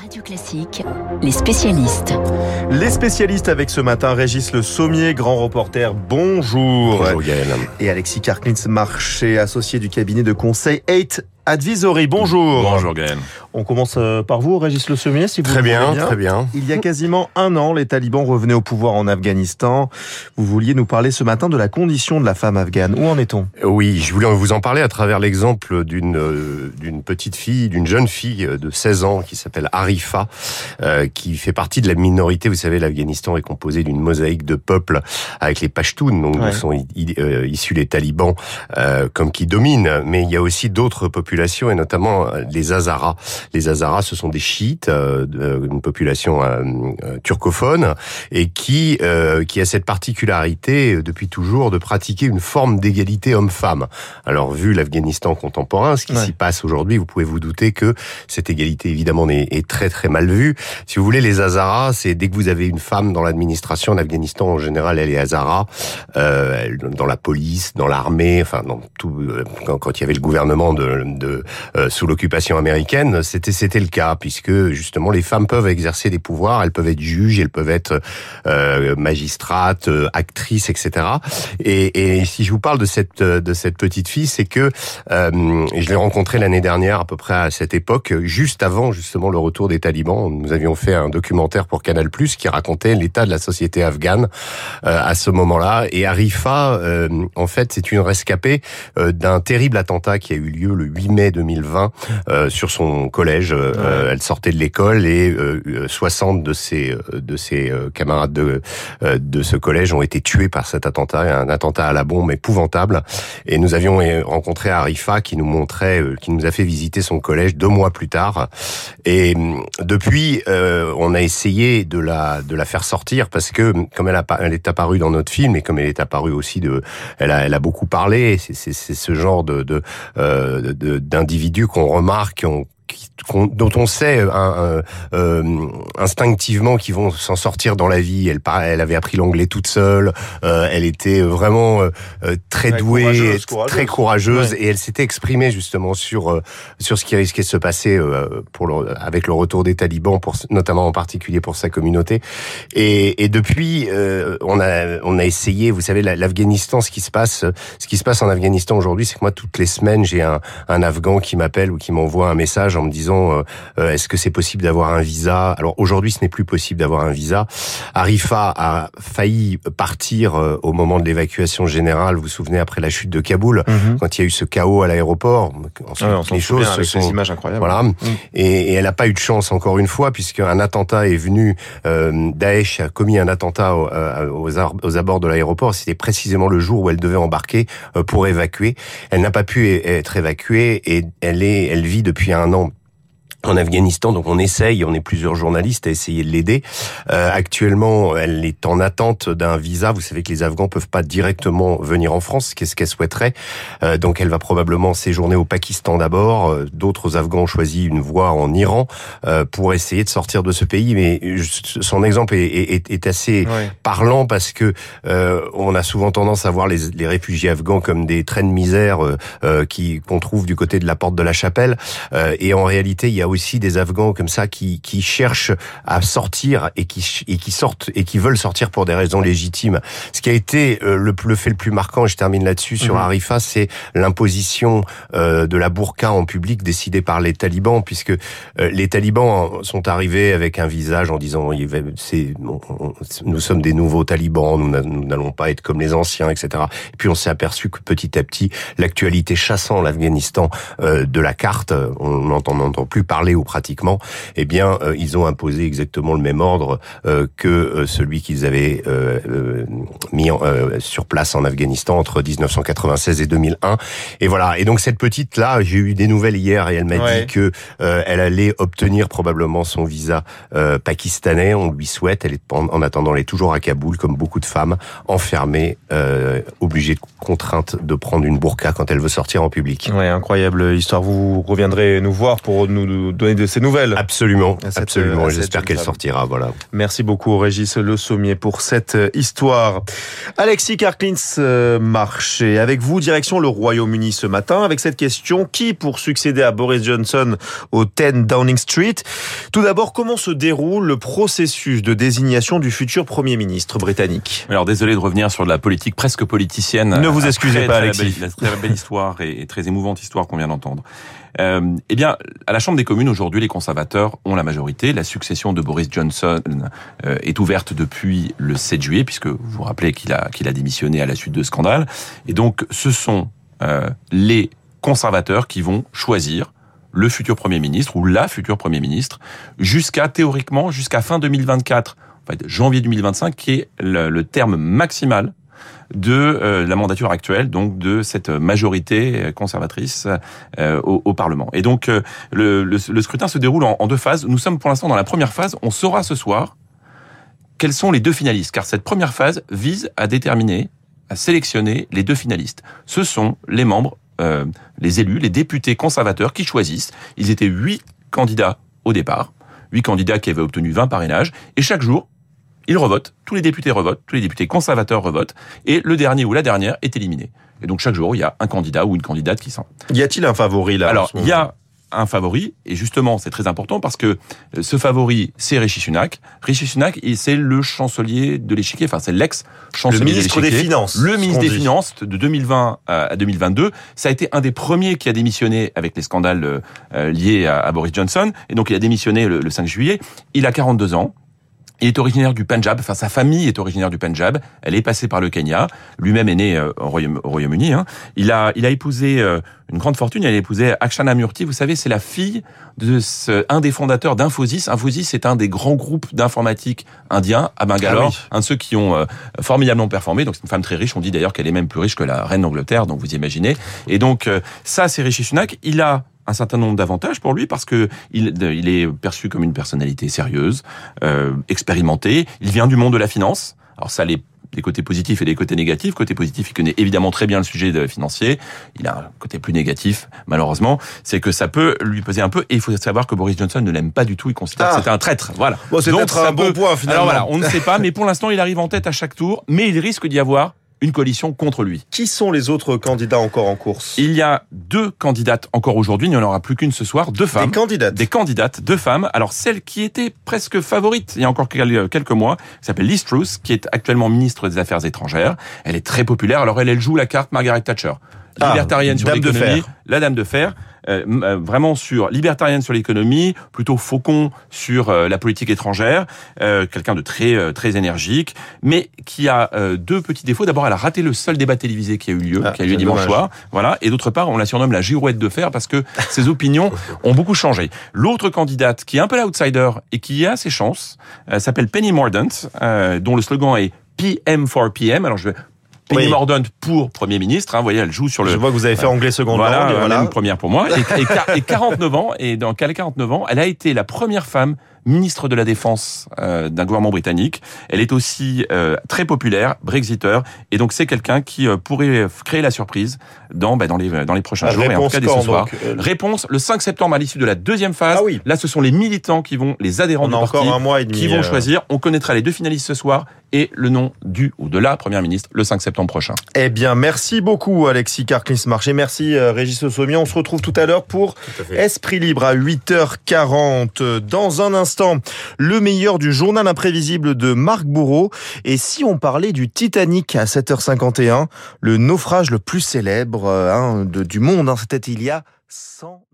Radio Classique, les spécialistes. Les spécialistes avec ce matin, Régis Le Sommier, grand reporter, bonjour. Bonjour Gaël. Et Alexis Karklins, marché associé du cabinet de conseil 8 Advisory. Bonjour. Bonjour Gaël. On commence euh, par vous, Régis Le Sommier, si vous Très bien, voulez très bien. Il y a quasiment un an, les talibans revenaient au pouvoir en Afghanistan. Vous vouliez nous parler ce matin de la condition de la femme afghane. Où en est-on? Oui, je voulais vous en parler à travers l'exemple d'une euh, d'une petite fille, d'une jeune fille de 16 ans qui s'appelle Arifa, euh, qui fait partie de la minorité. Vous savez, l'Afghanistan est composé d'une mosaïque de peuples avec les Pashtuns, donc Ouais. où sont euh, issus les talibans, euh, comme qui dominent. Mais il y a aussi d'autres populations, et notamment euh, les Hazaras. Les Hazaras, ce sont des chiites, euh, de- une population euh, euh, turcophone, et qui euh, qui a cette particularité euh, depuis toujours de pratiquer une forme d'égalité homme-femme. Alors vu l'Afghanistan contemporain, ce qui Ouais. s'y passe aujourd'hui, vous pouvez vous douter que cette égalité évidemment est, très très mal vue. Si vous voulez, les Hazaras, c'est dès que vous avez une femme dans l'administration en Afghanistan, en général, elle est Hazara, euh, dans la police, dans l'armée, enfin dans tout. euh, Quand, quand il y avait le gouvernement de, de euh, sous l'occupation américaine, c'était c'était le cas puisque justement les femmes peuvent exercer des pouvoirs, elles peuvent être juges, elles peuvent être euh, magistrates, euh, actrices, etc. Et, et si je vous parle de cette de cette petite fille, c'est que euh, je l'ai rencontrée l'année dernière à peu près à cette époque, juste avant justement le retour des talibans. Nous avions fait un documentaire pour Canal+ qui racontait l'état de la société afghane euh, à ce moment-là. Et Arifa, euh, en fait, c'est une rescapée d'un terrible attentat qui a eu lieu le 8 mai 2020 euh, sur son collège. Euh, Elle sortait de l'école et euh, euh, 60 de ses euh, de ses euh, camarades de euh, de ce collège ont été tués par cet attentat, un attentat à la bombe épouvantable. Et nous avions euh, rencontré Arifa qui nous montrait, euh, qui nous a fait visiter son collège deux mois plus tard. Et hum, depuis, euh, on a essayé de la de la faire sortir parce que comme elle a elle est apparue dans notre film et comme elle est apparue aussi de, elle a elle a beaucoup parlé. C'est c'est c'est ce genre de de euh, de- d'individus qu'on remarque, qu'on- dont on sait euh, un- un- euh, instinctivement qu'ils vont s'en sortir dans la vie. Elle, elle avait appris l'anglais toute seule. euh, elle était vraiment euh, euh, très Ouais, douée, courageuse, courageuse. très courageuse, Ouais. et elle s'était exprimée justement sur euh, sur ce qui risquait de se passer euh, pour le, avec le retour des talibans, pour, notamment en particulier pour sa communauté. Et, et depuis, euh, on a on a essayé. Vous savez, la- l'Afghanistan, ce qui se passe, ce qui se passe en Afghanistan aujourd'hui, c'est que moi toutes les semaines, j'ai un un Afghan qui m'appelle ou qui m'envoie un message en me disant euh, euh, est-ce que c'est possible d'avoir un visa? Alors aujourd'hui, ce n'est plus possible d'avoir un visa. Arifa a failli partir euh, au moment de l'évacuation générale. Vous vous souvenez après la chute de Kaboul, Mhm. quand il y a eu ce chaos à l'aéroport. Ensuite, on les choses se avec ces sont images incroyables. voilà. Et, et elle n'a pas eu de chance encore une fois, puisqu'un attentat est venu. Euh, Daesh a commis un attentat euh, aux, ar- aux abords de l'aéroport. C'était précisément le jour où elle devait embarquer euh, pour évacuer. Elle n'a pas pu é- être évacuée et elle est, elle vit depuis un an en Afghanistan, donc on essaye, on est plusieurs journalistes à essayer de l'aider. Euh, actuellement, elle est en attente d'un visa. Vous savez que les Afghans peuvent pas directement venir en France, qu'est-ce qu'elle souhaiterait? Euh, donc elle va probablement séjourner au Pakistan d'abord. Euh, D'autres Afghans ont choisi une voie en Iran euh, pour essayer de sortir de ce pays. Mais son exemple est, est- est assez parlant parce que euh, on a souvent tendance à voir les, les réfugiés afghans comme des traits de misère euh, euh, qui qu'on trouve du côté de la porte de la chapelle. Euh, et en réalité, il y a aussi des Afghans comme ça qui, qui cherchent à sortir et qui et qui sortent et qui veulent sortir pour des raisons légitimes. Ce qui a été euh, le, le fait le plus marquant, et je termine là-dessus sur Mhm. Arifa, c'est l'imposition euh, de la burqa en public décidée par les talibans, puisque euh, les talibans sont arrivés avec un visage en disant c'est nous sommes des nouveaux talibans, nous n'a- nous n'allons pas être comme les anciens, etc. Et puis on s'est aperçu que petit à petit l'actualité chassant l'Afghanistan euh, de la carte, on n'entend plus parler ou pratiquement, eh bien euh, ils ont imposé exactement le même ordre euh, que euh, celui qu'ils avaient euh, euh, mis en- sur place en Afghanistan entre 1996 et 2001. Et voilà. Et donc cette petite là, j'ai eu des nouvelles hier et elle m'a Ouais. dit que euh, elle allait obtenir probablement son visa euh, pakistanais. On lui souhaite. Elle est en, en attendant, elle est toujours à Kaboul, comme beaucoup de femmes, enfermée, euh, obligée de contrainte de prendre une burqa quand elle veut sortir en public. Ouais, incroyable histoire. Vous reviendrez nous voir pour nous nous donner de ses nouvelles. Absolument, cette- absolument. J'espère qu'elle sortira. Voilà. Merci beaucoup Régis Le Sommier pour cette euh, histoire. Alexis Karklins euh, marché avec vous direction le Royaume-Uni ce matin avec cette question qui pour succéder à Boris Johnson au 10 Downing Street? Tout d'abord, comment se déroule le processus de désignation du futur Premier ministre britannique? Alors désolé de revenir sur de la politique presque politicienne. Ne vous Après excusez pas, très Alexis. belle- La très belle histoire et, et très émouvante histoire qu'on vient d'entendre. Euh, eh bien, à la Chambre des communes aujourd'hui, les conservateurs ont la majorité. La succession de Boris Johnson euh, est ouverte depuis le 7 juillet, puisque vous vous rappelez qu'il a qu'il a démissionné à la suite de scandales. Et donc, ce sont euh, les conservateurs qui vont choisir le futur Premier ministre ou la future Premier ministre jusqu'à théoriquement jusqu'à fin 2024, en fait, janvier 2025, qui est le, le terme maximal de euh, la mandature actuelle, donc de cette majorité conservatrice euh, au, Parlement. Et donc euh, le, scrutin se déroule en, deux phases. Nous sommes pour l'instant dans la première phase. On saura ce soir quels sont les deux finalistes, car cette première phase vise à déterminer, à sélectionner les deux finalistes. Ce sont les membres, les élus, les députés conservateurs qui choisissent. Ils étaient huit candidats au départ, huit candidats qui avaient obtenu 20 parrainages, et chaque jour, ils revotent, tous les députés revotent, tous les députés conservateurs revotent, et le dernier ou la dernière est éliminé. Et donc chaque jour, il y a un candidat ou une candidate qui s'en Y a-t-il un favori là alors, il y a un favori, et justement, c'est très important parce que euh, ce favori, c'est Rishi Sunak. Rishi Sunak, il- c'est le chancelier de l'échiquier, enfin, c'est l'ex-chancelier Le de ministre des l'échiquier. Finances, Le ministre des dit. Finances de 2020 à à 2022. Ça a été un des premiers qui a démissionné avec les scandales euh, euh, liés à, Boris Johnson. Et donc, il a démissionné le, le 5 juillet. Il a 42 ans. Il est originaire du Punjab, enfin sa famille est originaire du Punjab. Elle est passée par le Kenya. Lui-même est né euh, au Royaume- au Royaume-Uni. hein. Il a, il a épousé euh, une grande fortune. Il a épousé Akshana Murthy. Vous savez, c'est la fille de ce, un des fondateurs d'Infosys. Infosys, c'est un des grands groupes d'informatique indiens à Bangalore. Ah oui. Un de ceux qui ont euh, formidablement performé. Donc c'est une femme très riche. On dit d'ailleurs qu'elle est même plus riche que la reine d'Angleterre. Donc vous imaginez. Et donc ça, c'est Rishi Sunak. Il a un certain nombre d'avantages pour lui parce que il, il est perçu comme une personnalité sérieuse, euh, expérimentée. Il vient du monde de la finance. Alors ça, les des côtés positifs et des côtés négatifs. Côté positif, il connaît évidemment très bien le sujet financier. Il a un côté plus négatif, malheureusement, c'est que ça peut lui peser un peu. Et il faut savoir que Boris Johnson ne l'aime pas du tout. Il considère Ah. que c'est un traître. Voilà. Bon, c'est peut-être un bon point finalement. Alors voilà, on ne sait pas, mais pour l'instant, il arrive en tête à chaque tour. Mais il risque d'y avoir une coalition contre lui. Qui sont les autres candidats encore en course? Il y a deux candidates encore aujourd'hui. Il n'y en aura plus qu'une ce soir. Deux femmes. Des candidates. Des candidates, deux femmes. Alors celle qui était presque favorite il y a encore quel- quelques mois, s'appelle Liz Truss, qui est actuellement ministre des Affaires étrangères. Elle est très populaire. Alors elle, elle joue la carte Margaret Thatcher. Ah, Libertarienne sur dame de l'économie, la dame de fer, euh, euh, vraiment sur libertarienne sur l'économie, plutôt faucon sur euh, la politique étrangère, euh, quelqu'un de très euh, très énergique, mais qui a euh, deux petits défauts. D'abord, elle a raté le seul débat télévisé qui a eu lieu, Ah, qui a eu lieu dimanche dommage. soir. Voilà. Et d'autre part, on la surnomme la girouette de fer parce que ses opinions ont beaucoup changé. L'autre candidate qui est un peu l'outsider et qui a ses chances euh, s'appelle Penny Mordaunt, euh, dont le slogan est PM for PM. Alors je vais Penny Oui. Mordaunt pour Premier ministre. Hein, vous voyez, elle joue sur le. Je vois que vous avez fait anglais seconde Voilà, langue. Voilà. première pour moi. Et, et, quar- et 49 ans, et dans quel 49 ans, elle a été la première femme ministre de la Défense euh, d'un gouvernement britannique. Elle est aussi euh, très populaire, brexiteur, et donc c'est quelqu'un qui euh, pourrait créer la surprise dans, bah, dans, les, dans les prochains Ah, jours, et en tout réponse cas dès ce soir. donc, euh, Réponse le 5 septembre à l'issue de la deuxième phase. Ah oui. Là, ce sont les militants qui vont, les adhérents On du parti, encore un mois et demi. qui vont euh, choisir. On connaîtra les deux finalistes ce soir et le nom du ou de la première ministre le 5 septembre prochain. Eh bien, merci beaucoup Alexis Carclis-Marché. Merci euh, Régis Sommier. On se retrouve tout à l'heure pour Esprit Libre à 8h40. Dans un instant, le meilleur du journal imprévisible de Marc Bourreau. Et si on parlait du Titanic à 7h51, le naufrage le plus célèbre euh, hein, du monde, hein, c'était il y a 100